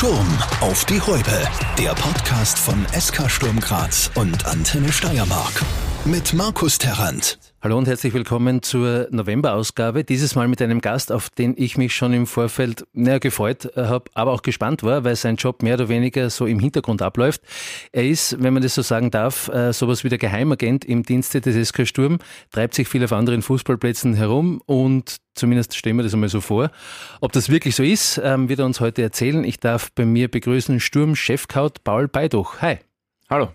Sturm auf die Häupe. Der Podcast von SK Sturm Graz und Antenne Steiermark. Mit Markus Terrant. Hallo und herzlich willkommen zur November-Ausgabe. Dieses Mal mit einem Gast, auf den ich mich schon im Vorfeld näher gefreut äh, habe, aber auch gespannt war, weil sein Job mehr oder weniger so im Hintergrund abläuft. Er ist, wenn man das so sagen darf, äh, sowas wie der Geheimagent im Dienste des SK Sturm, treibt sich viel auf anderen Fußballplätzen herum und zumindest stellen wir das einmal so vor. Ob das wirklich so ist, ähm, wird er uns heute erzählen. Ich darf bei mir begrüßen Sturm-Chefkaut Paul Beiduch. Hi. Hallo.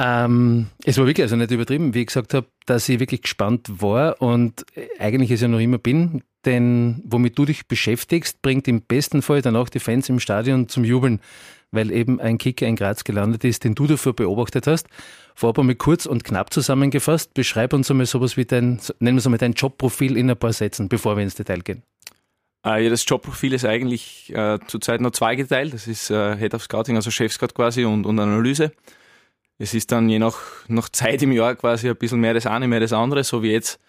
Ähm, es war wirklich also nicht übertrieben, wie ich gesagt habe, dass ich wirklich gespannt war und eigentlich es ja noch immer bin, denn womit du dich beschäftigst, bringt im besten Fall dann auch die Fans im Stadion zum Jubeln, weil eben ein Kicker in Graz gelandet ist, den du dafür beobachtet hast. Vorab einmal kurz und knapp zusammengefasst, beschreib uns einmal sowas wie dein, nennen wir es einmal dein Jobprofil in ein paar Sätzen, bevor wir ins Detail gehen. Äh, ja, das Jobprofil ist eigentlich äh, zurzeit noch zweigeteilt. Das ist äh, Head of Scouting, also Chef-Scout quasi und, und Analyse. Es ist dann je nach, nach Zeit im Jahr quasi ein bisschen mehr das eine, mehr das andere, so wie jetzt.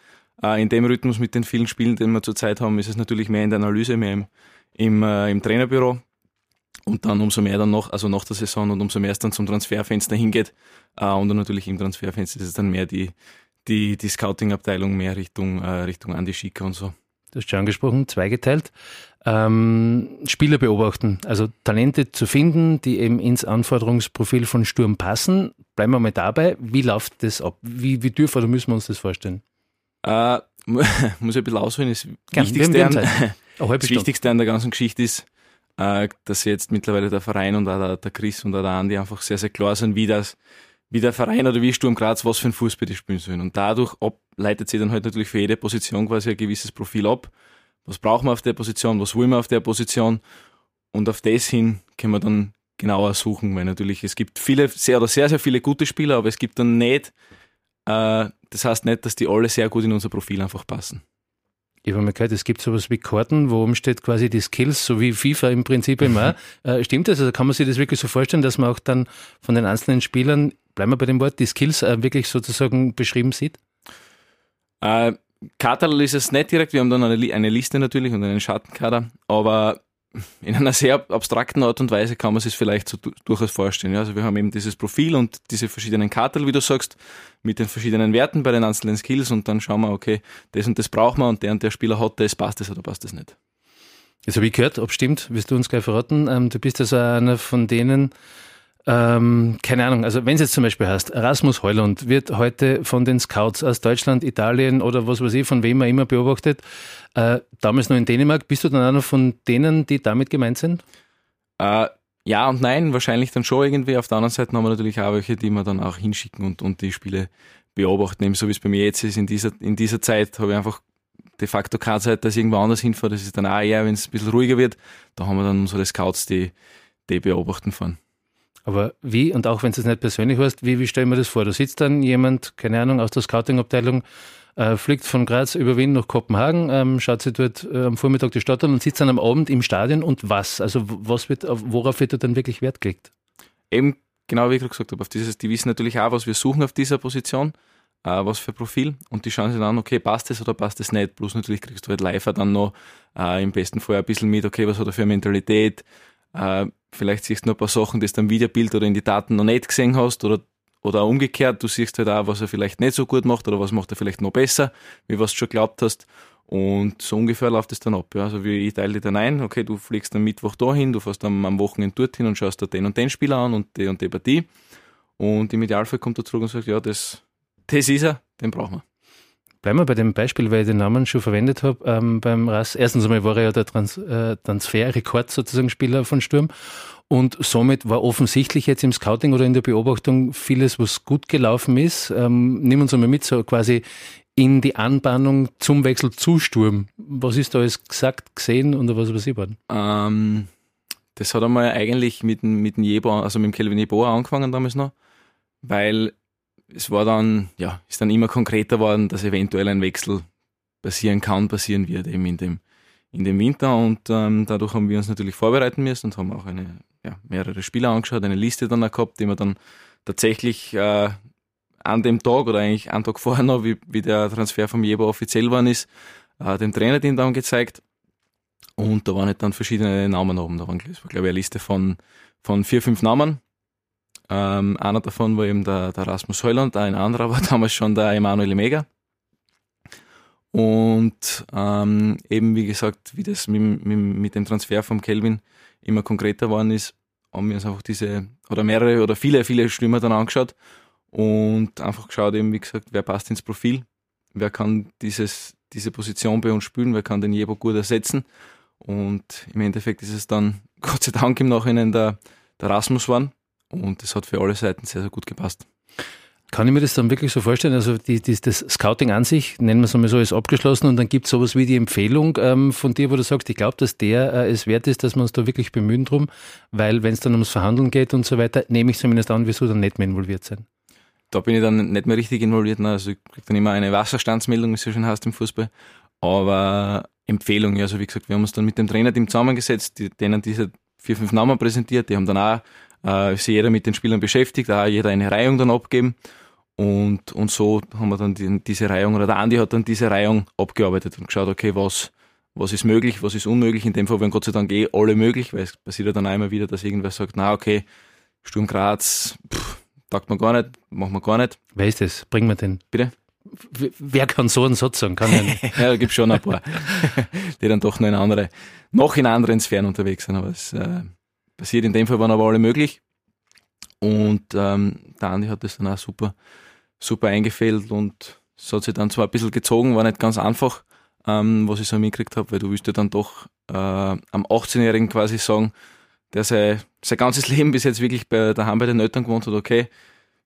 Äh, in dem Rhythmus mit den vielen Spielen, den wir zurzeit haben, ist es natürlich mehr in der Analyse, mehr im, im, äh, im Trainerbüro. Und dann umso mehr dann noch, also nach der Saison und umso mehr es dann zum Transferfenster hingeht. Äh, und dann natürlich im Transferfenster ist es dann mehr die, die, die Scouting-Abteilung, mehr Richtung, äh, Richtung Andi Schicker und so. Du hast schon angesprochen, zweigeteilt. Ähm, Spieler beobachten, also Talente zu finden, die eben ins Anforderungsprofil von Sturm passen. Bleiben wir mal dabei. Wie läuft das ab? Wie, wie dürfen oder müssen wir uns das vorstellen? Äh, muss ich ein bisschen ausholen. Das, Gern, Wichtigste, an, das Wichtigste an der ganzen Geschichte ist, äh, dass jetzt mittlerweile der Verein und auch der, der Chris und auch der Andi einfach sehr, sehr klar sind, wie das wie der Verein oder wie Sturm Graz was für ein Fußball die spielen sollen. Und dadurch leitet sich dann halt natürlich für jede Position quasi ein gewisses Profil ab. Was brauchen wir auf der Position, was wollen wir auf der Position? Und auf das hin können wir dann genauer suchen, weil natürlich es gibt viele, sehr oder sehr, sehr viele gute Spieler, aber es gibt dann nicht, äh, das heißt nicht, dass die alle sehr gut in unser Profil einfach passen. Ich habe mal gehört, es gibt sowas wie Karten, wo oben steht quasi die Skills, so wie FIFA im Prinzip immer. äh, stimmt das? Also kann man sich das wirklich so vorstellen, dass man auch dann von den einzelnen Spielern bleiben wir bei dem Wort, die Skills äh, wirklich sozusagen beschrieben sieht? Äh, Kader ist es nicht direkt, wir haben dann eine, eine Liste natürlich und einen Schattenkader, aber in einer sehr abstrakten Art und Weise kann man sich vielleicht so durchaus vorstellen. Ja, also wir haben eben dieses Profil und diese verschiedenen Kartel, wie du sagst, mit den verschiedenen Werten bei den einzelnen Skills und dann schauen wir, okay, das und das brauchen wir und der und der Spieler hat das, passt das oder passt das nicht. Jetzt habe ich gehört, ob stimmt, wirst du uns gleich verraten. Ähm, du bist also einer von denen, ähm, keine Ahnung, also wenn es jetzt zum Beispiel heißt, Rasmus Heuland wird heute von den Scouts aus Deutschland, Italien oder was weiß ich, von wem er immer beobachtet, äh, damals noch in Dänemark, bist du dann einer von denen, die damit gemeint sind? Äh, ja und nein, wahrscheinlich dann schon irgendwie. Auf der anderen Seite haben wir natürlich auch welche, die wir dann auch hinschicken und, und die Spiele beobachten, eben so wie es bei mir jetzt ist. In dieser, in dieser Zeit habe ich einfach de facto keine Zeit, dass ich irgendwo anders hinfahre. Das ist dann auch eher, wenn es ein bisschen ruhiger wird. Da haben wir dann unsere Scouts, die, die beobachten fahren. Aber wie, und auch wenn du es nicht persönlich hast, wie, wie stellen wir das vor? Da sitzt dann jemand, keine Ahnung, aus der Scouting-Abteilung, äh, fliegt von Graz über Wien nach Kopenhagen, ähm, schaut sich dort äh, am Vormittag die Stadt an und sitzt dann am Abend im Stadion und was? Also was wird, worauf wird da dann wirklich Wert gelegt? Eben, genau wie ich gerade gesagt habe, auf dieses, die wissen natürlich auch, was wir suchen auf dieser Position, äh, was für Profil und die schauen sich dann an, okay, passt das oder passt das nicht? Plus natürlich kriegst du halt live dann noch äh, im besten Fall ein bisschen mit, okay, was hat er für eine Mentalität, äh, vielleicht siehst du noch ein paar Sachen, die du im Videobild oder in die Daten noch nicht gesehen hast oder, oder umgekehrt, du siehst halt auch, was er vielleicht nicht so gut macht oder was macht er vielleicht noch besser, wie was du schon glaubt hast. Und so ungefähr läuft es dann ab. Ja. Also wie ich teile dir dann ein, okay, du fliegst am Mittwoch dahin, du fährst am, am Wochenende dorthin und schaust da den und den Spieler an und die und die Partie. Und im Idealfall kommt er zurück und sagt, ja, das, das ist er, den brauchen wir. Bleiben wir bei dem Beispiel, weil ich den Namen schon verwendet habe. Ähm, beim RAS, erstens einmal war er ja der Trans äh, Transferrekord sozusagen Spieler von Sturm. Und somit war offensichtlich jetzt im Scouting oder in der Beobachtung vieles, was gut gelaufen ist. Ähm, nimm uns einmal mit, so quasi in die Anbahnung zum Wechsel zu Sturm. Was ist da alles gesagt, gesehen und was ich worden? Ähm, das hat einmal eigentlich mit, mit Jebo, also mit dem Kelvin Jeboa angefangen damals noch, weil es war dann, ja, ist dann immer konkreter geworden, dass eventuell ein Wechsel passieren kann, passieren wird eben in dem, in dem Winter und ähm, dadurch haben wir uns natürlich vorbereiten müssen und haben auch eine, ja, mehrere Spieler angeschaut, eine Liste dann auch gehabt, die wir dann tatsächlich äh, an dem Tag oder eigentlich einen Tag vorher noch, wie, wie der Transfer vom Jeber offiziell war ist, äh, dem Trainerteam dann gezeigt Und da waren halt dann verschiedene Namen oben. Da waren, glaube ich, eine Liste von, von vier, fünf Namen. Ähm, einer davon war eben der, der Rasmus Heuland, ein anderer war damals schon der Emanuel Mega. Und ähm, eben, wie gesagt, wie das mit, mit, dem Transfer vom Kelvin immer konkreter geworden ist, haben wir uns einfach diese, oder mehrere oder viele, viele Stürmer dann angeschaut und einfach geschaut, eben, wie gesagt, wer passt ins Profil, wer kann dieses, diese Position bei uns spielen, wer kann den Jebo gut ersetzen. Und im Endeffekt ist es dann Gott sei Dank im Nachhinein der, der Rasmus geworden. Und das hat für alle Seiten sehr, sehr gut gepasst. Kann ich mir das dann wirklich so vorstellen? Also die, die, das Scouting an sich, nennen wir es einmal so, ist abgeschlossen und dann gibt es sowas wie die Empfehlung ähm, von dir, wo du sagst, ich glaube, dass der äh, es wert ist, dass wir uns da wirklich bemühen drum, weil wenn es dann ums Verhandeln geht und so weiter, nehme ich zumindest an, wieso dann nicht mehr involviert sein. Da bin ich dann nicht mehr richtig involviert. Ne? Also ich kriege dann immer eine Wasserstandsmeldung, wie es so schön heißt im Fußball. Aber Empfehlung, ja, also wie gesagt, wir haben uns dann mit dem Trainerteam zusammengesetzt, die, denen diese vier, fünf Namen präsentiert, die haben dann auch äh, sich jeder mit den Spielern beschäftigt, auch jeder eine Reihung dann abgeben. Und, und so haben wir dann die, diese Reihung, oder der Andi hat dann diese Reihung abgearbeitet und geschaut, okay, was, was ist möglich, was ist unmöglich. In dem Fall waren Gott sei Dank eh alle möglich, weil es passiert ja dann einmal wieder, dass irgendwer sagt, na okay, Sturm Graz, pff, taugt man gar nicht, machen wir gar nicht. Wer ist das? Bringen wir den. Bitte? Wer kann so einen Satz sagen? Kann ja, da gibt schon ein paar, die dann doch noch in andere, noch in anderen Sphären unterwegs sind, aber es äh, passiert. In dem Fall waren aber alle möglich. Und ähm, der Andi hat das dann auch super, super eingefällt und es hat sich dann zwar ein bisschen gezogen, war nicht ganz einfach, ähm, was ich so mitgekriegt habe, weil du willst ja dann doch äh, am 18-Jährigen quasi sagen, der sein, sein ganzes Leben bis jetzt wirklich bei, daheim bei den Eltern gewohnt hat, okay,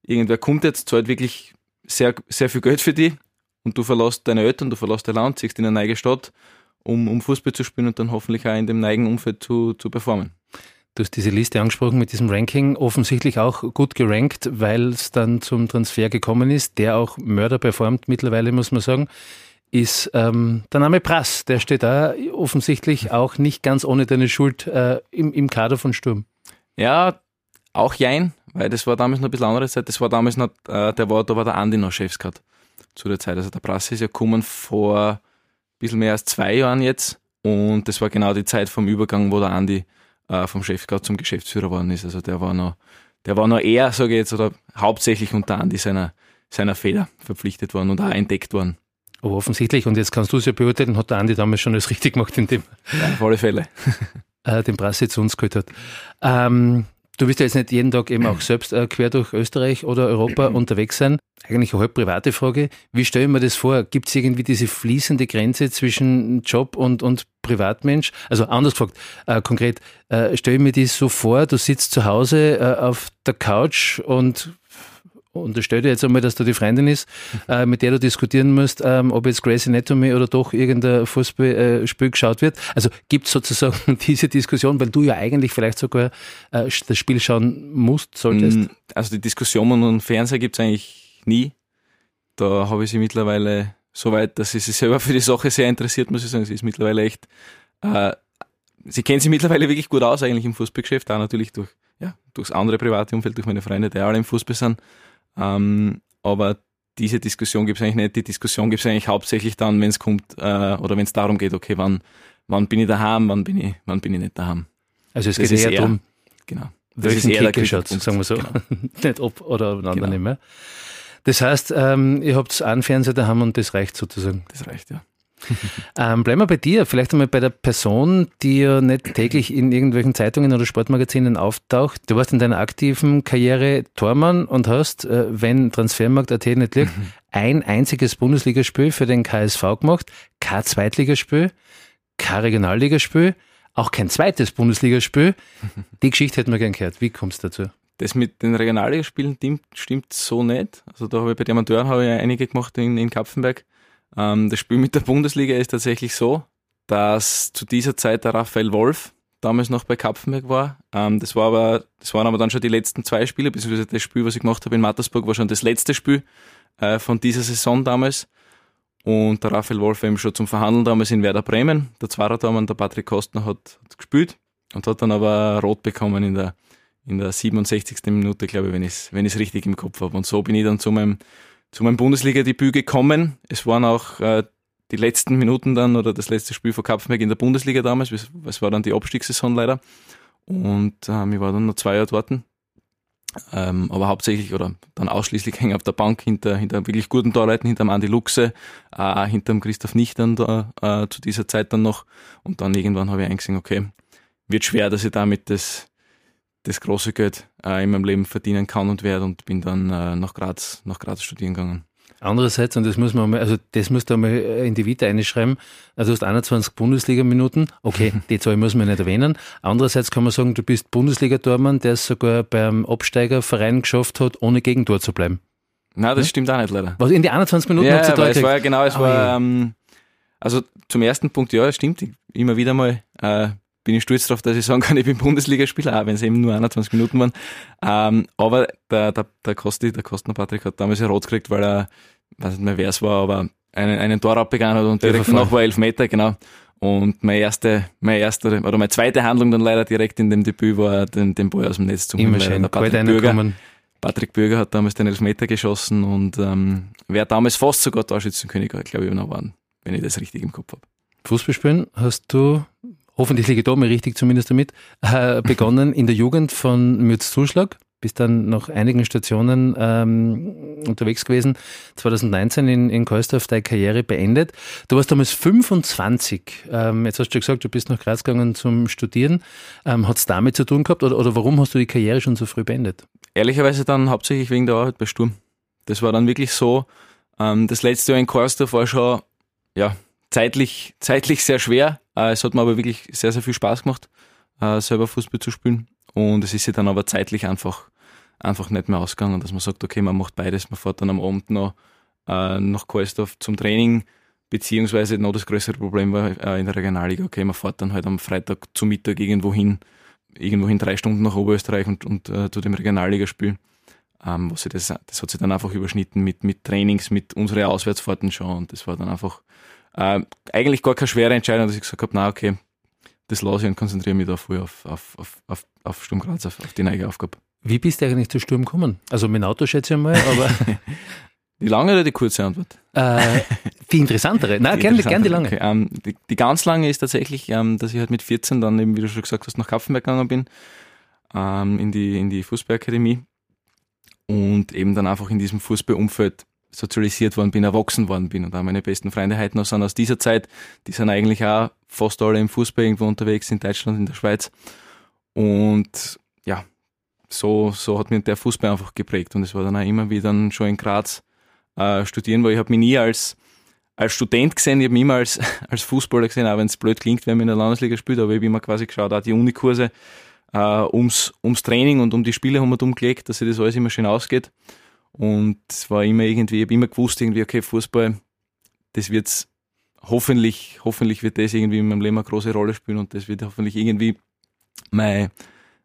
irgendwer kommt jetzt, zahlt wirklich sehr, sehr viel Geld für dich und du verlässt deine Eltern, du verlässt dein Land, ziehst in eine neue Stadt, um, um Fußball zu spielen und dann hoffentlich auch in dem neigen Umfeld zu, zu performen. Du hast diese Liste angesprochen mit diesem Ranking, offensichtlich auch gut gerankt, weil es dann zum Transfer gekommen ist, der auch Mörder performt mittlerweile, muss man sagen, ist ähm, der Name Prass. Der steht da offensichtlich auch nicht ganz ohne deine Schuld äh, im, im Kader von Sturm. Ja, auch Jein, weil das war damals noch ein bisschen andere Zeit. Das war damals noch, äh, der war, da war der Andi noch Chefskat zu der Zeit. Also der Prass ist ja gekommen vor ein bisschen mehr als zwei Jahren jetzt und das war genau die Zeit vom Übergang, wo der Andi äh, vom Chefscout zum Geschäftsführer geworden ist. Also der war noch, der war noch eher, sage ich jetzt, oder hauptsächlich unter Andi seiner, seiner Feder verpflichtet worden und auch entdeckt worden. Aber offensichtlich, und jetzt kannst du es ja beurteilen, hat der Andi damals schon alles richtig gemacht, indem ja, auf alle Fälle. äh, den Brasse zu uns geholt hat. Ähm, Du wirst ja jetzt nicht jeden Tag eben auch selbst äh, quer durch Österreich oder Europa unterwegs sein. Eigentlich eine halb private Frage. Wie stelle ich mir das vor? Gibt es irgendwie diese fließende Grenze zwischen Job und, und Privatmensch? Also anders gefragt, äh, konkret, äh, stelle ich mir das so vor, du sitzt zu Hause äh, auf der Couch und unterstell dir jetzt einmal, dass da die Freundin ist, äh, mit der du diskutieren musst, ähm, ob jetzt Grey's Anatomy oder doch irgendein Fußballspiel äh, geschaut wird. Also gibt es sozusagen diese Diskussion, weil du ja eigentlich vielleicht sogar äh, das Spiel schauen musst, solltest? Mm, also die Diskussion und Fernseher gibt es eigentlich nie. Da habe ich sie mittlerweile so weit, dass sie sich selber für die Sache sehr interessiert, muss ich sagen. Sie ist mittlerweile echt, äh, sie kennt sich mittlerweile wirklich gut aus eigentlich im Fußballgeschäft, auch natürlich durch, ja, durchs andere private Umfeld, durch meine Freunde, die alle im Fußball sind. Ähm, aber diese Diskussion gibt es eigentlich nicht. Die Diskussion gibt es eigentlich hauptsächlich dann, wenn es kommt äh, oder wenn es darum geht, okay, wann, wann bin ich daheim, wann bin ich, wann bin ich nicht daheim. Also es das geht eher darum, genau. Das ist eher der Schatz, sagen wir so. Genau. nicht ob oder einander genau. nicht mehr. Das heißt, ähm, ihr habt einen Fernseher daheim und das reicht sozusagen. Das reicht, ja. ähm, bleiben wir bei dir, vielleicht einmal bei der Person, die ja nicht täglich in irgendwelchen Zeitungen oder Sportmagazinen auftaucht. Du warst in deiner aktiven Karriere Tormann und hast, äh, wenn Transfermarkt AT nicht liegt, mhm. ein einziges Bundesligaspiel für den KSV gemacht, kein Zweitligaspiel, kein Regionalligaspiel, auch kein zweites Bundesligaspiel. Die Geschichte hätten wir gern gehört. Wie kommst du dazu? Das mit den Regionalligaspielen stimmt, stimmt so nicht. Also da habe ich bei den Amateuren habe ich einige gemacht in, in Kapfenberg. Ähm, das Spiel mit der Bundesliga ist tatsächlich so, dass zu dieser Zeit der Raphael Wolf damals noch bei Kapfenberg war. Ähm, das war aber, das waren aber dann schon die letzten zwei Spiele, beziehungsweise das Spiel, was ich gemacht habe in Mattersburg, war schon das letzte Spiel äh, von dieser Saison damals. Und der Raphael Wolf war eben schon zum Verhandeln damals in Werder Bremen. Der Zwarer-Tormann, der Patrick Kostner, hat, hat gespielt und hat dann aber rot bekommen in der, in der 67. Minute, glaube ich, wenn ich es wenn richtig im Kopf habe. Und so bin ich dann zu meinem zu meinem Bundesliga-Debüt gekommen. Es waren auch äh, die letzten Minuten dann oder das letzte Spiel von Kapfenberg in der Bundesliga damals. Es war dann die Abstiegssaison leider. Und ähm, ich war dann noch zwei Jahre dort. Ähm, aber hauptsächlich oder dann ausschließlich hängen auf der Bank hinter, hinter wirklich guten Torleuten, hinter dem Andi Luxe, äh, hinter dem Christoph Nichtern da, äh, zu dieser Zeit dann noch. Und dann irgendwann habe ich eingesehen, okay, wird schwer, dass ich damit das, das große Geld äh, in meinem Leben verdienen kann und werde und bin dann äh, nach Graz, nach Graz studieren gegangen. Andererseits, und das muss man mal, also das musst du mal in die Vita einschreiben, also du hast 21 Bundesliga-Minuten, okay, die Zahl muss man nicht erwähnen. Andererseits kann man sagen, du bist Bundesliga-Tormann, der es sogar beim Absteigerverein geschafft hat, ohne Gegentor zu bleiben. Nein, das hm? stimmt auch nicht leider. Was, in die 21 Minuten ja, habt ihr es war genau, es oh, war, ja. ähm, also zum ersten Punkt, ja, das stimmt, immer wieder mal, äh, bin ich stolz darauf, dass ich sagen kann, ich bin Bundesligaspieler, auch wenn es eben nur 21 Minuten waren. Ähm, aber der, der, der Kosti, der Kostner Patrick hat damals ja rot gekriegt, weil er weiß nicht mehr wer es war, aber einen, einen Tor abbegangen hat und direkt danach war elf Meter, genau. Und meine erste, meine erste oder meine zweite Handlung dann leider direkt in dem Debüt war, den, den Ball aus dem Netz zu holen. Patrick Bürger, Patrick Bürger hat damals den Elfmeter geschossen und ähm, wäre damals fast sogar Torschützenkönig, glaube ich, noch waren, wenn ich das richtig im Kopf habe. Fußball spielen hast du, hoffentlich liege ich da mal richtig zumindest damit, äh, begonnen in der Jugend von Mütz Zuschlag bist dann nach einigen Stationen ähm, unterwegs gewesen. 2019 in, in Kohlsdorf deine Karriere beendet. Du warst damals 25. Ähm, jetzt hast du gesagt, du bist nach Graz gegangen zum Studieren. Ähm, Hat es damit zu tun gehabt oder, oder warum hast du die Karriere schon so früh beendet? Ehrlicherweise dann hauptsächlich wegen der Arbeit bei Sturm. Das war dann wirklich so, ähm, das letzte Jahr in Kohlsdorf war schon ja, zeitlich, zeitlich sehr schwer. Äh, es hat mir aber wirklich sehr, sehr viel Spaß gemacht, äh, selber Fußball zu spielen. Und es ist sich dann aber zeitlich einfach einfach nicht mehr ausgegangen, dass man sagt, okay, man macht beides, man fährt dann am Abend noch äh, nach Kohlsdorf zum Training, beziehungsweise noch das größere Problem war in der Regionalliga, okay, man fährt dann halt am Freitag zum Mittag irgendwo hin, irgendwo hin drei Stunden nach Oberösterreich und, und äh, zu dem Regionalligaspiel. Ähm, was das, das hat sich dann einfach überschnitten mit, mit Trainings, mit unseren Auswärtsfahrten schon und das war dann einfach äh, eigentlich gar keine schwere Entscheidung, dass ich gesagt habe, na okay, das lasse ich und konzentriere mich da voll auf, auf, auf, auf, auf Sturm Graz, auf, auf die neue Aufgabe. Wie bist du eigentlich zu Sturm gekommen? Also mit dem Auto schätze ich mal, aber. die lange oder die kurze Antwort? Äh, die interessantere. Nein, gerne gern die lange. Okay, ähm, die, die, ganz lange ist tatsächlich, ähm, dass ich halt mit 14 dann eben, wie du schon gesagt hast, nach Kapfenberg gegangen bin, ähm, in die, in die Fußballakademie und eben dann einfach in diesem Fußballumfeld sozialisiert worden bin, erwachsen worden bin. Und auch meine besten Freunde heute noch sind aus dieser Zeit, die sind eigentlich auch fast alle im Fußball irgendwo unterwegs, in Deutschland, in der Schweiz. Und ja, so, so hat mich der Fußball einfach geprägt. Und es war dann auch immer wieder schon in Graz äh, studieren, weil ich habe mich nie als, als Student gesehen, ich habe mich immer als, als Fußballer gesehen, auch wenn es blöd klingt, wenn man in der Landesliga spielt, aber ich habe immer quasi geschaut, auch die Unikurse äh, ums, ums Training und um die Spiele haben wir umgelegt, dass sich das alles immer schön ausgeht. Und es war immer irgendwie, ich habe immer gewusst, irgendwie, okay, Fußball, das wird's hoffentlich, hoffentlich wird das irgendwie in meinem Leben eine große Rolle spielen und das wird hoffentlich irgendwie mein,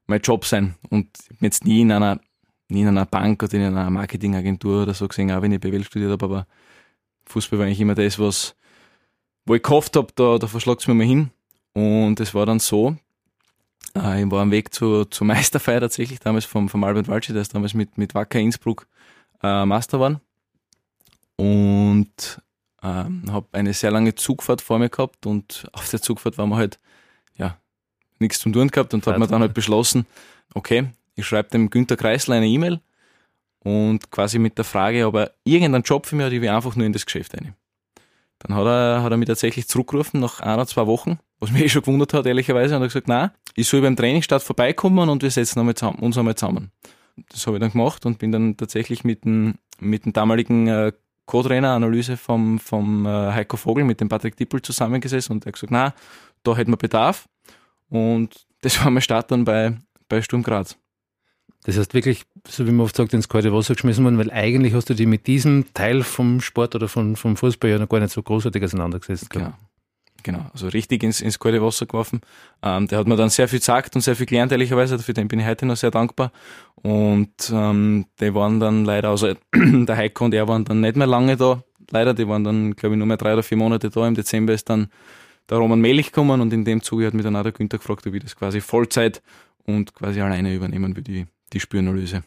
mein Job sein. Und ich bin jetzt nie in einer, nie in einer Bank oder in einer Marketingagentur oder so gesehen, auch wenn ich BWL studiert habe, aber Fußball war eigentlich immer das, was, wo ich gehofft habe, da, da verschlagt es mir mal hin. Und es war dann so, äh, ich war am Weg zur, zur Meisterfeier tatsächlich, damals vom, vom Albert Walschi, der ist damals mit, mit Wacker Innsbruck äh, Master geworden. Und ähm, habe eine sehr lange Zugfahrt vor mir gehabt und auf der Zugfahrt waren wir halt nichts zum tun gehabt und hat man dann halt beschlossen, okay, ich schreibe dem Günter Kreisler eine E-Mail und quasi mit der Frage, ob er irgendeinen Job für mich hat, ich will einfach nur in das Geschäft rein. Dann hat er, hat er mich tatsächlich zurückgerufen nach ein oder zwei Wochen, was mich eh schon gewundert hat, ehrlicherweise, und hat gesagt, nein, ich soll beim Trainingsstart vorbeikommen und wir setzen uns einmal zusammen. Das habe ich dann gemacht und bin dann tatsächlich mit dem, mit dem damaligen äh, Co-Trainer-Analyse vom, vom äh, Heiko Vogel, mit dem Patrick Dippel zusammengesessen und er hat gesagt, na, da hätten wir Bedarf. Und das war mein Start dann bei, bei Sturm Graz. Das heißt wirklich, so wie man oft sagt, ins kalte Wasser geschmissen worden, weil eigentlich hast du dich mit diesem Teil vom Sport oder vom, vom Fußball ja noch gar nicht so großartig auseinandergesetzt. Genau. Genau, also richtig ins, ins kalte Wasser geworfen. Ähm, der hat mir dann sehr viel gesagt und sehr viel gelernt, ehrlicherweise. Für den bin ich heute noch sehr dankbar. Und ähm, die waren dann leider, also der Heiko und er waren dann nicht mehr lange da. Leider, die waren dann, glaube ich, nur mehr drei oder vier Monate da. Im Dezember ist dann der Roman Melich gekommen und in dem Zuge hat mich dann auch der Günther gefragt, ob ich das quasi Vollzeit und quasi alleine übernehmen will, die, die Spüranalyse.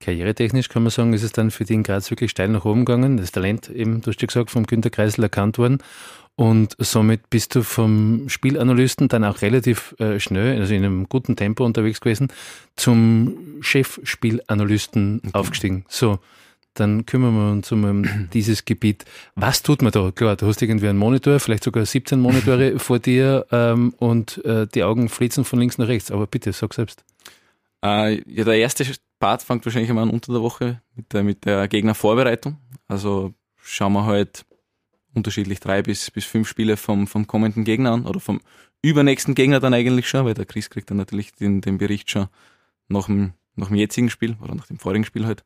Karrieretechnisch kann man sagen, ist es dann für den Graz wirklich steil nach oben gegangen. Das Talent eben, du hast ja gesagt, vom Günter Kreisel erkannt worden. Und somit bist du vom Spielanalysten dann auch relativ äh, schnell, also in einem guten Tempo unterwegs gewesen, zum Chefspielanalysten okay. aufgestiegen. So, dann kümmern wir uns um dieses Gebiet. Was tut man da? Klar, du hast irgendwie einen Monitor, vielleicht sogar 17 Monitore vor dir ähm, und äh, die Augen flitzen von links nach rechts. Aber bitte, sag selbst. Äh, ja, der erste Part fängt wahrscheinlich immer an unter der Woche mit der, mit der Gegnervorbereitung. Also schauen wir halt unterschiedlich drei bis, bis fünf Spiele vom, vom kommenden Gegner an oder vom übernächsten Gegner dann eigentlich schon, weil der Chris kriegt dann natürlich den, den Bericht schon nach dem, nach dem jetzigen Spiel oder nach dem vorigen Spiel halt.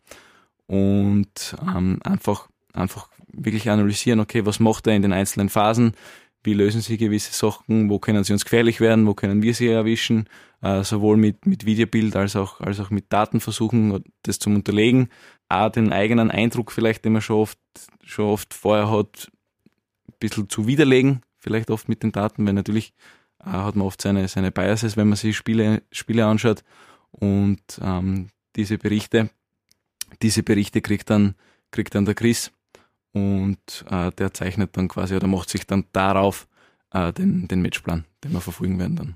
Und ähm, einfach, einfach wirklich analysieren, okay, was macht er in den einzelnen Phasen, wie lösen sie gewisse Sachen, wo können sie uns gefährlich werden, wo können wir sie erwischen, äh, sowohl mit, mit Videobild als auch, als auch mit Daten versuchen, das zu unterlegen. Auch den eigenen Eindruck vielleicht, den man schon oft, schon oft vorher hat, ein bisschen zu widerlegen, vielleicht oft mit den Daten, weil natürlich äh, hat man oft seine, seine Biases, wenn man sich Spiele, Spiele anschaut und ähm, diese Berichte, diese Berichte kriegt dann, kriegt dann der Chris und äh, der zeichnet dann quasi oder macht sich dann darauf äh, den, den Matchplan, den wir verfolgen werden dann.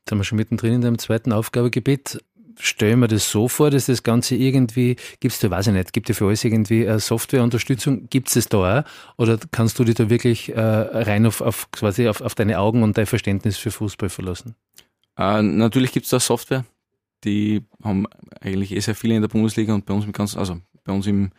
Jetzt sind wir schon mittendrin in deinem zweiten Aufgabegebiet. Stellen wir das so vor, dass das Ganze irgendwie, gibt es da, weiß ich nicht, gibt es für alles irgendwie eine Softwareunterstützung? Gibt es das da auch? Oder kannst du dich da wirklich äh, rein auf, auf, quasi auf, auf deine Augen und dein Verständnis für Fußball verlassen? Äh, natürlich gibt es da Software. Die haben eigentlich eh sehr viele in der Bundesliga und bei uns im ganzen, also bei uns im,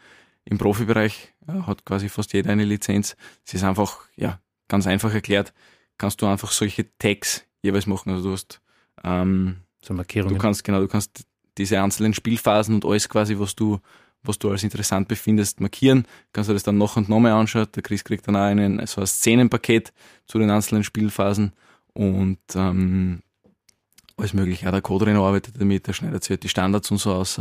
im Profibereich äh, hat quasi fast jeder eine Lizenz. Es ist einfach, ja, ganz einfach erklärt, kannst du einfach solche Tags jeweils machen. Also du hast ähm, so Markierungen. Du kannst, genau, du kannst diese einzelnen Spielphasen und alles quasi, was du, was du als interessant befindest, markieren. Kannst du das dann noch und noch mal anschauen. Der Chris kriegt dann auch einen, so ein Szenenpaket zu den einzelnen Spielphasen und ähm, alles mögliche. Auch der Co-Trainer arbeitet damit, der schneidet sich halt die Standards und so aus.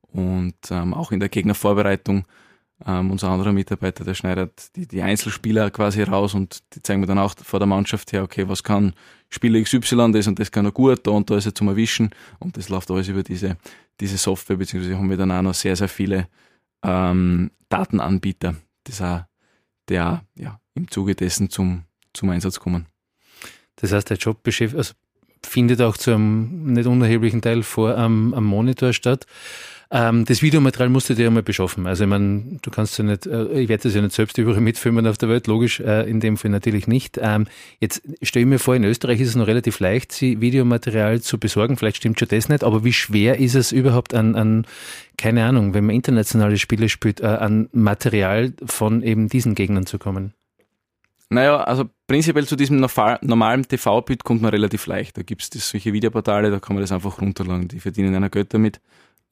Und ähm, auch in der Gegnervorbereitung ähm, unser anderer Mitarbeiter, der schneidet die, die Einzelspieler quasi raus und die zeigen mir dann auch vor der Mannschaft her, okay, was kann Spieler XY, das und das kann er gut, da und da ist er zum Erwischen und das läuft alles über diese, diese Software, beziehungsweise haben wir dann auch noch sehr, sehr viele ähm, Datenanbieter, das auch, der ja, im Zuge dessen zum, zum Einsatz kommen. Das heißt, der Job beschäftigt, also findet auch zu einem nicht unerheblichen Teil vor am, am Monitor statt. Ähm, das Videomaterial musst du dir ja mal beschaffen. Also ich meine, du kannst ja nicht, äh, ich werde das ja nicht selbst überall mitfilmen auf der Welt, logisch, äh, in dem Fall natürlich nicht. Ähm, jetzt stelle ich mir vor, in Österreich ist es noch relativ leicht, sie Videomaterial zu besorgen. Vielleicht stimmt schon das nicht, aber wie schwer ist es überhaupt an, an keine Ahnung, wenn man internationale Spiele spielt, äh, an Material von eben diesen Gegnern zu kommen? Naja, also prinzipiell zu diesem normalen TV-Bild kommt man relativ leicht. Da gibt es solche Videoportale, da kann man das einfach runterladen. Die verdienen einer Geld damit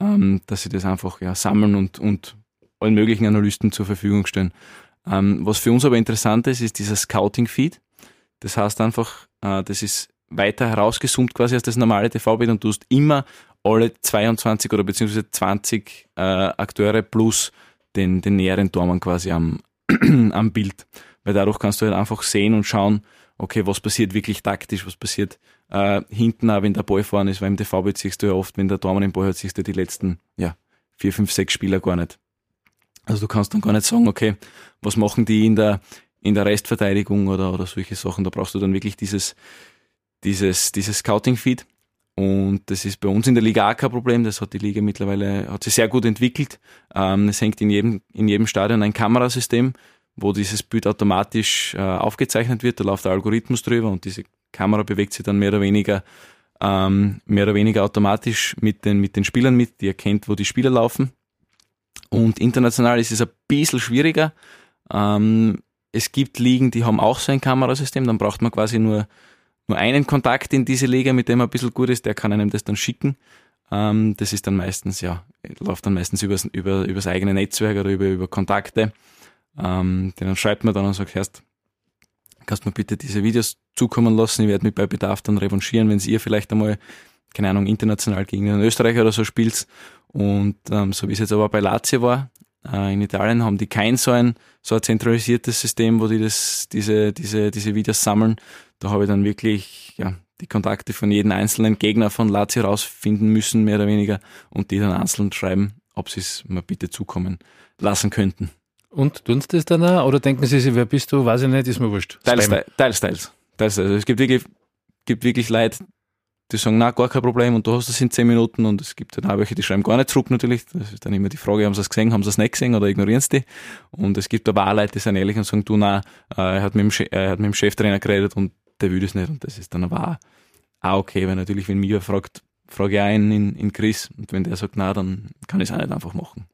ähm, dass sie das einfach ja, sammeln und, und allen möglichen Analysten zur Verfügung stellen. Ähm, was für uns aber interessant ist, ist dieser Scouting-Feed. Das heißt einfach, äh, das ist weiter herausgezoomt quasi als das normale TV-Bild und du hast immer alle 22 oder beziehungsweise 20 äh, Akteure plus den, den näheren Dormann quasi am, am Bild. Weil dadurch kannst du halt einfach sehen und schauen, okay, was passiert wirklich taktisch, was passiert äh, hinten auch, wenn der Ball vorne ist, weil im TV siehst du ja oft, wenn der Tormann den Ball hat, siehst du die letzten, ja, vier, fünf, sechs Spieler gar nicht. Also du kannst dann gar nicht sagen, okay, was machen die in der, in der Restverteidigung oder, oder solche Sachen. Da brauchst du dann wirklich dieses, dieses, dieses Scouting-Feed. Und das ist bei uns in der Liga auch kein Problem. Das hat die Liga mittlerweile, hat sich sehr gut entwickelt. Ähm, es hängt in jedem, in jedem Stadion ein Kamerasystem, wo dieses Bild automatisch äh, aufgezeichnet wird. Da läuft der Algorithmus drüber und diese Kamera bewegt sich dann mehr oder weniger ähm, mehr oder weniger automatisch mit den, mit den Spielern mit, die erkennt, wo die Spieler laufen. Und international ist es ein bisschen schwieriger. Ähm, es gibt Ligen, die haben auch so ein Kamerasystem, dann braucht man quasi nur, nur einen Kontakt in diese Liga, mit dem man ein bisschen gut ist, der kann einem das dann schicken. Ähm, das ist dann meistens, ja, läuft dann meistens übers, über, übers eigene Netzwerk oder über, über Kontakte. Ähm, dann schreibt man dann und sagt, erst, kannst mir bitte diese Videos zukommen lassen, ich werde mich bei Bedarf dann revanchieren, wenn ihr vielleicht einmal, keine Ahnung, international gegen einen Österreicher oder so spielt. Und ähm, so wie es jetzt aber bei Lazio war, äh, in Italien haben die kein so ein, so ein zentralisiertes System, wo die das, diese, diese, diese Videos sammeln. Da habe ich dann wirklich ja, die Kontakte von jedem einzelnen Gegner von Lazio rausfinden müssen, mehr oder weniger, und die dann einzeln schreiben ob sie es mir bitte zukommen lassen könnten. Und tun sie das dann auch? Oder denken sie sich, wer bist du? Weiß ich nicht, ist mir wurscht. Teils, teils, teils, teils. Also es gibt wirklich, gibt wirklich Leute, die sagen, na, gar kein Problem und du hast es in zehn Minuten und es gibt dann auch welche, die schreiben gar nicht zurück natürlich. Das ist dann immer die Frage, haben sie es gesehen, haben sie es nicht gesehen oder ignorieren sie die? Und es gibt aber auch Leute, die sind ehrlich und sagen, du, na, äh, er hat mit dem, er hat mit dem Cheftrainer geredet und der will das nicht und das ist dann aber auch, okay, weil natürlich, wenn mich fragt, frage ich einen in, in Chris und wenn der sagt, na, dann kann ich es auch nicht einfach machen.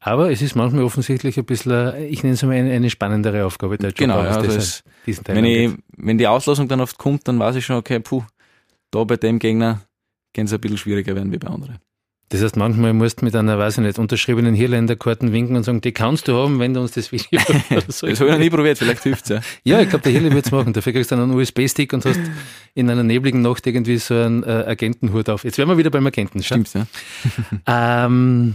Aber es ist manchmal offensichtlich ein bisschen, ich nenne es mal eine, eine spannendere Aufgabe der Job. Genau, ja, also es, wenn, ich, wenn die Auslosung dann oft kommt, dann weiß ich schon, okay, puh, da bei dem Gegner kann es ein bisschen schwieriger werden wie bei anderen. Das heißt, manchmal musst du mit einer, weiß ich nicht, unterschriebenen Hirländerkarten winken und sagen, die kannst du haben, wenn du uns das Video so Das habe ich noch nie probiert, vielleicht hilft es ja. ja, ich glaube, der Hirle wird es machen. Dafür kriegst du dann einen USB-Stick und hast in einer nebligen Nacht irgendwie so einen äh, Agentenhut auf. Jetzt wären wir wieder beim Agenten. Stimmt, ja. ähm,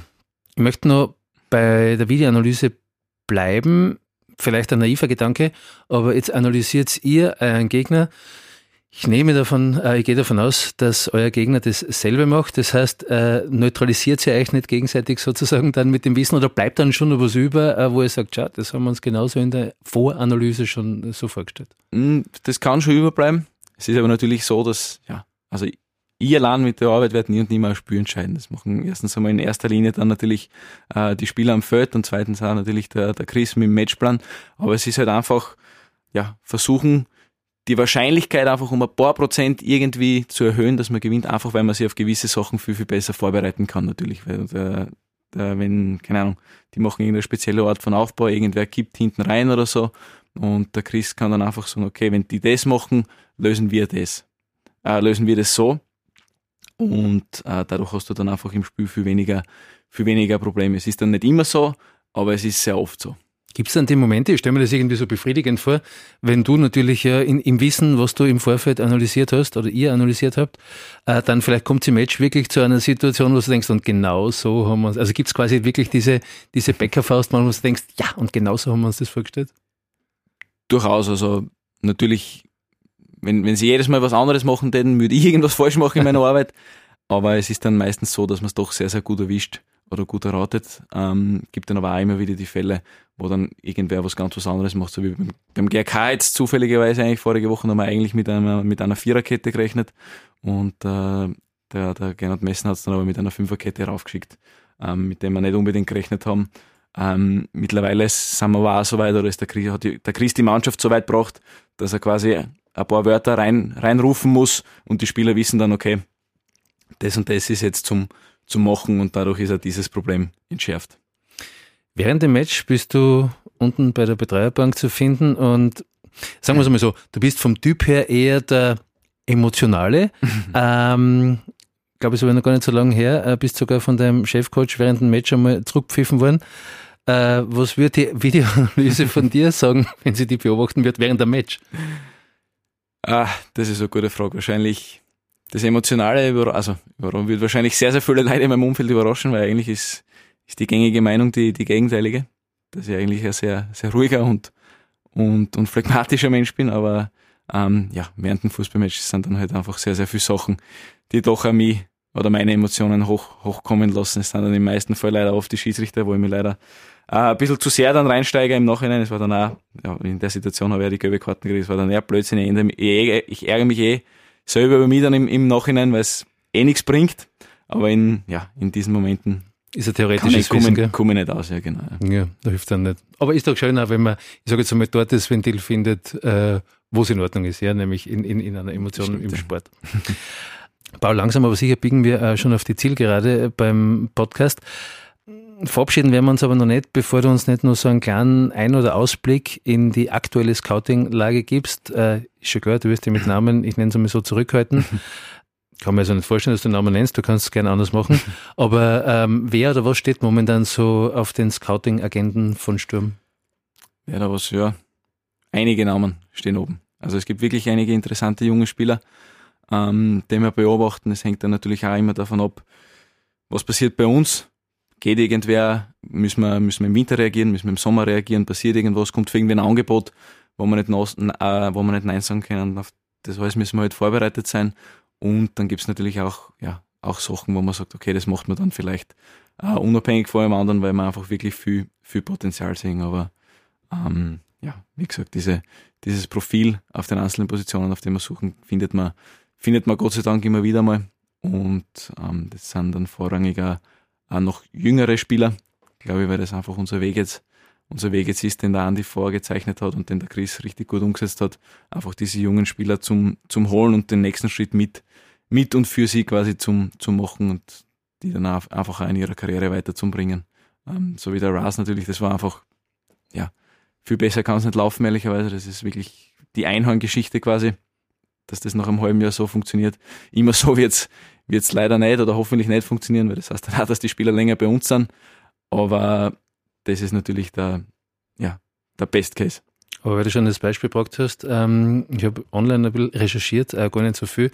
ich möchte noch bei der Videoanalyse bleiben. Vielleicht ein naiver Gedanke, aber jetzt analysiert ihr einen Gegner ich nehme davon, äh, ich gehe davon aus, dass euer Gegner dasselbe macht. Das heißt, äh, neutralisiert sie euch nicht gegenseitig sozusagen dann mit dem Wissen oder bleibt dann schon noch was über, äh, wo ihr sagt, schau, das haben wir uns genauso in der Voranalyse schon so vorgestellt? Hm, das kann schon überbleiben. Es ist aber natürlich so, dass, ja, also ich allein mit der Arbeit werde nie und nimmer ein Spiel entscheiden. Das machen erstens einmal in erster Linie dann natürlich äh, die Spieler am Feld und zweitens auch natürlich der, der Chris mit dem Matchplan. Aber es ist halt einfach, ja, versuchen, die Wahrscheinlichkeit einfach um ein paar Prozent irgendwie zu erhöhen, dass man gewinnt, einfach weil man sich auf gewisse Sachen viel, viel besser vorbereiten kann natürlich. Weil der, wenn, keine Ahnung, die machen irgendeine spezielle Art von Aufbau, irgendwer kippt hinten rein oder so und der Chris kann dann einfach sagen, okay, wenn die das machen, lösen wir das. Äh, lösen wir das so und äh, dadurch hast du dann einfach im Spiel viel weniger, viel weniger Probleme. Es ist dann nicht immer so, aber es ist sehr oft so. Gibt es dann die Momente, ich stelle mir das irgendwie so befriedigend vor, wenn du natürlich äh, in, im Wissen, was du im Vorfeld analysiert hast oder ihr analysiert habt, äh, dann vielleicht kommt im Match wirklich zu einer Situation, wo du denkst, und genau so haben wir uns, also gibt es quasi wirklich diese, diese Bäckerfaust, wo du denkst, ja, und genau so haben wir uns das vorgestellt? Durchaus, also natürlich, wenn, wenn sie jedes Mal was anderes machen täten, würde ich irgendwas falsch machen in meiner Arbeit, aber es ist dann meistens so, dass man es doch sehr, sehr gut erwischt oder gut erratet. Ähm, gibt dann aber auch immer wieder die Fälle, wo dann irgendwer was ganz was anderes macht, so wie beim, beim GRK jetzt zufälligerweise eigentlich vorige Woche haben wir eigentlich mit einer, mit einer Viererkette gerechnet und äh, der, der Gernot Messen hat es dann aber mit einer Fünferkette raufgeschickt, ähm, mit dem wir nicht unbedingt gerechnet haben. Ähm, mittlerweile sind wir aber auch so weit, oder ist der Chris, hat die, der Chris die Mannschaft so weit gebracht, dass er quasi ein paar Wörter rein, reinrufen muss und die Spieler wissen dann, okay, das und das ist jetzt zum, zum Machen und dadurch ist er dieses Problem entschärft. Während dem Match bist du unten bei der Betreuerbank zu finden und sagen wir es mal so, du bist vom Typ her eher der Emotionale. ähm, glaube, es war noch gar nicht so lange her, äh, bist sogar von deinem Chefcoach während dem Match einmal zurückgepfiffen worden. Äh, was würde die Videoanalyse von dir sagen, wenn sie die beobachten wird während dem Match? Ah, das ist eine gute Frage. Wahrscheinlich das Emotionale, also wird wahrscheinlich sehr, sehr viele Leute in meinem Umfeld überraschen, weil eigentlich ist ist die gängige Meinung die, die gegenteilige, dass ich eigentlich ein sehr, sehr ruhiger und, und, und phlegmatischer Mensch bin, aber ähm, ja, während dem Fußballmatch sind dann halt einfach sehr, sehr viele Sachen, die doch an mich oder meine Emotionen hoch, hochkommen lassen. Es sind dann im meisten Fall leider oft die Schiedsrichter, wo ich mir leider äh, ein bisschen zu sehr dann reinsteige im Nachhinein. Es war dann auch, ja, in der Situation habe ich ja die gelbe Karten gekriegt, es war dann eher Blödsinn. Ich, ich ärgere mich eh selber über mich dann im, im Nachhinein, weil es eh nichts bringt. Aber in, ja, in diesen Momenten ist ein theoretisches Kann ich, Wissen, komme ich nicht aus, ja genau. Ja, da hilft dann nicht. Aber ist doch schön auch, wenn man, ich sage jetzt einmal, dort das Ventil findet, äh, wo es in Ordnung ist, ja, nämlich in, in, in einer Emotion Stimmt, im Sport. Paul, langsam aber sicher biegen wir äh, schon auf die Zielgerade beim Podcast. Verabschieden werden wir uns aber noch nicht, bevor du uns nicht nur so einen kleinen Ein- oder Ausblick in die aktuelle Scouting-Lage gibst. Äh, ist schon gehört, du wirst dich mit Namen, ich nenne es mal so, zurückhalten. kann mir also nicht vorstellen, dass du den Namen nennst, du kannst es gerne anders machen. Aber ähm, wer oder was steht momentan so auf den Scouting-Agenden von Sturm? Wer da was, ja. Einige Namen stehen oben. Also es gibt wirklich einige interessante junge Spieler, ähm, die wir beobachten. Es hängt dann natürlich auch immer davon ab, was passiert bei uns. Geht irgendwer, müssen wir, müssen wir im Winter reagieren, müssen wir im Sommer reagieren, passiert irgendwas, kommt für irgendwie ein Angebot, wo wir nicht, äh, wo wir nicht Nein sagen können. Auf das alles müssen wir halt vorbereitet sein und dann gibt's natürlich auch, ja, auch Sachen, wo man sagt, okay, das macht man dann vielleicht uh, unabhängig von dem anderen, weil wir einfach wirklich viel, viel Potenzial sehen. Aber ähm, ja, wie gesagt, diese, dieses Profil auf den einzelnen Positionen, auf dem wir suchen, findet man, findet man Gott sei Dank immer wieder mal. Und ähm, das sind dann vorrangig auch, noch jüngere Spieler, glaube ich, weil das einfach unser Weg jetzt, unser Weg jetzt ist, den der Andi vorgezeichnet hat und den der Chris richtig gut umgesetzt hat, einfach diese jungen Spieler zum, zum Holen und den nächsten Schritt mit, mit und für sie quasi zum, zum machen und die dann einfach auch in ihrer Karriere weiterzubringen. Ähm, so wie der Ras natürlich, das war einfach, ja, viel besser kann es nicht laufen, ehrlicherweise. Das ist wirklich die Einhorngeschichte quasi, dass das nach einem halben Jahr so funktioniert. Immer so wird es leider nicht oder hoffentlich nicht funktionieren, weil das heißt dann auch, dass die Spieler länger bei uns sind. Aber das ist natürlich der, ja, der Best Case. Aber weil du schon das Beispiel gebracht hast, ähm, ich habe online ein bisschen recherchiert, äh, gar nicht so viel.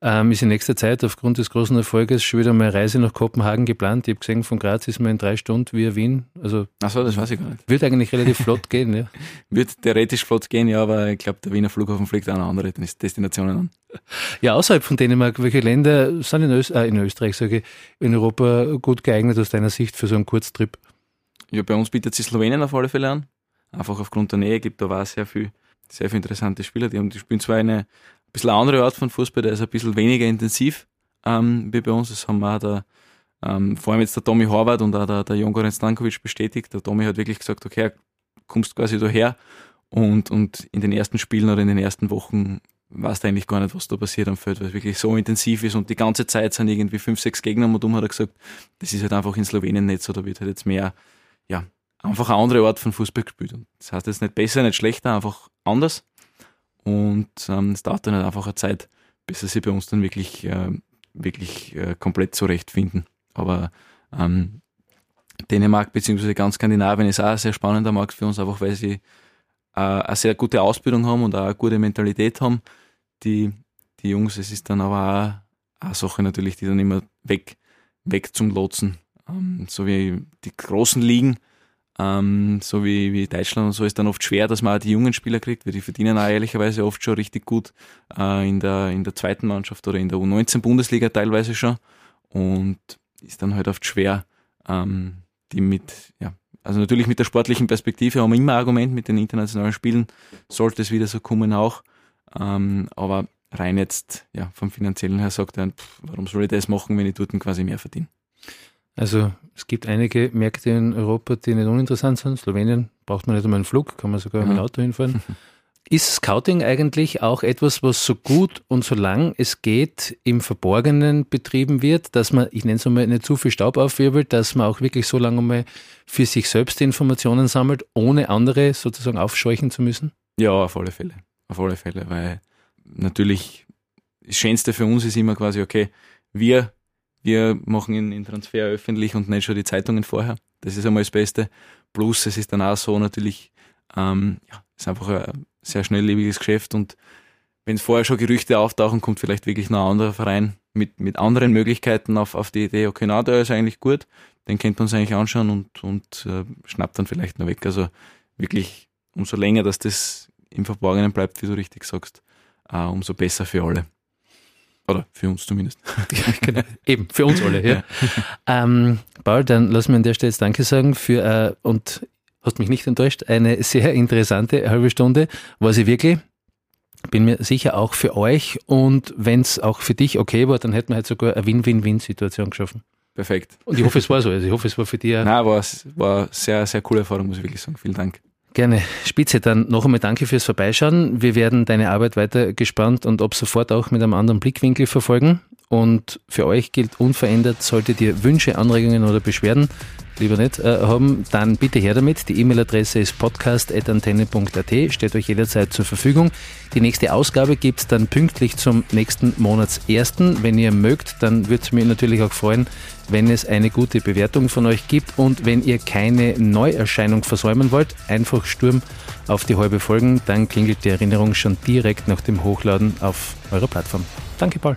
Ähm, ist in nächster Zeit aufgrund des großen Erfolges schon wieder mal eine Reise nach Kopenhagen geplant. Ich habe gesehen, von Graz ist man in drei Stunden via Wien. Also Achso, das weiß ich gar nicht. Wird eigentlich relativ flott gehen, ja. Wird theoretisch flott gehen, ja, aber ich glaube, der Wiener Flughafen fliegt auch noch andere Destinationen an. Ja, außerhalb von Dänemark, welche Länder sind in, Öst äh, in Österreich, sage ich, in Europa gut geeignet aus deiner Sicht für so einen Kurztrip? Ja, bei uns bietet sich Slowenien auf alle Fälle an einfach aufgrund der Nähe gibt, da war sehr viel, sehr viel interessante Spieler. Die, haben, die spielen zwar eine ein bisschen andere Art von Fußball, der ist ein bisschen weniger intensiv ähm, wie bei uns. Das haben auch der, ähm, vor allem jetzt der Tommy Horvath und auch der, der Jon Goran Stankovic bestätigt. Der Tommy hat wirklich gesagt, okay, kommst quasi daher und, und in den ersten Spielen oder in den ersten Wochen weißt du eigentlich gar nicht, was da passiert am Feld, weil es wirklich so intensiv ist und die ganze Zeit sind irgendwie fünf, sechs Gegner und um hat er gesagt, das ist halt einfach in Slowenien nicht so, da wird halt jetzt mehr, ja, einfach eine andere Art von Fußball gespielt. Und das heißt jetzt nicht besser, nicht schlechter, einfach anders. Und ähm, es dauert dann halt einfach eine Zeit, bis sie sich bei uns dann wirklich, äh, wirklich äh, komplett zurechtfinden. Aber ähm, Dänemark bzw. ganz Skandinavien ist auch ein sehr spannender Markt für uns, einfach weil sie äh, eine sehr gute Ausbildung haben und auch eine gute Mentalität haben. Die, die Jungs, es ist dann aber auch eine Sache natürlich, die dann immer weg, weg zum Lotsen. Ähm, so wie die großen Ligen, ähm, so wie, wie Deutschland und so ist dann oft schwer, dass man auch die jungen Spieler kriegt, weil die verdienen auch ehrlicherweise oft schon richtig gut äh, in, der, in der zweiten Mannschaft oder in der U19-Bundesliga teilweise schon. Und ist dann halt oft schwer, ähm, die mit, ja, also natürlich mit der sportlichen Perspektive haben wir immer Argument mit den internationalen Spielen, sollte es wieder so kommen auch. Ähm, aber rein jetzt, ja, vom finanziellen her sagt er, pff, warum soll ich das machen, wenn ich dort quasi mehr verdiene? Also es gibt einige Märkte in Europa, die nicht uninteressant sind. Slowenien braucht man nicht einmal einen Flug, kann man sogar ja. mit dem Auto hinfahren. Ist Scouting eigentlich auch etwas, was so gut und so lang es geht im Verborgenen betrieben wird, dass man, ich nenne es einmal, nicht zu viel Staub aufwirbelt, dass man auch wirklich so lange mal für sich selbst Informationen sammelt, ohne andere sozusagen aufscheuchen zu müssen? Ja, auf alle Fälle. Auf alle Fälle, weil natürlich das Schönste für uns ist immer quasi, okay, wir wir machen den Transfer öffentlich und nicht schon die Zeitungen vorher. Das ist einmal das Beste. Plus, es ist dann auch so natürlich, ähm, ja, ist einfach ein sehr schnelllebiges Geschäft und wenn vorher schon Gerüchte auftauchen, kommt vielleicht wirklich noch ein anderer Verein mit, mit anderen Möglichkeiten auf, auf die Idee, okay, na, der ist eigentlich gut, den könnte man uns eigentlich anschauen und, und äh, schnappt dann vielleicht noch weg. Also wirklich, umso länger, dass das im Verborgenen bleibt, wie du richtig sagst, äh, umso besser für alle. Oder für uns zumindest. genau. Eben, für uns alle. Ja. ähm, Paul, dann lass mir an der Stelle jetzt Danke sagen für, äh, und hast mich nicht enttäuscht, eine sehr interessante halbe Stunde. War sie wirklich. Bin mir sicher auch für euch und wenn es auch für dich okay war, dann hätten wir halt sogar eine Win-Win-Win-Situation geschaffen. Perfekt. Und ich hoffe, es war so. Also ich hoffe, es war für dich. Nein, war, war sehr, sehr coole Erfahrung, muss ich wirklich sagen. Vielen Dank. Gerne. Spitze, dann noch einmal danke fürs Vorbeischauen. Wir werden deine Arbeit weiter gespannt und ab sofort auch mit einem anderen Blickwinkel verfolgen. Und für euch gilt unverändert, solltet ihr Wünsche, Anregungen oder Beschwerden lieber nicht äh, haben, dann bitte her damit. Die E-Mail-Adresse ist podcast.antenne.at, steht euch jederzeit zur Verfügung. Die nächste Ausgabe gibt es dann pünktlich zum nächsten Monatsersten. Wenn ihr mögt, dann würde es mich natürlich auch freuen, wenn es eine gute Bewertung von euch gibt und wenn ihr keine Neuerscheinung versäumen wollt, einfach Sturm auf die Halbe folgen, dann klingelt die Erinnerung schon direkt nach dem Hochladen auf eurer Plattform. Danke, Paul.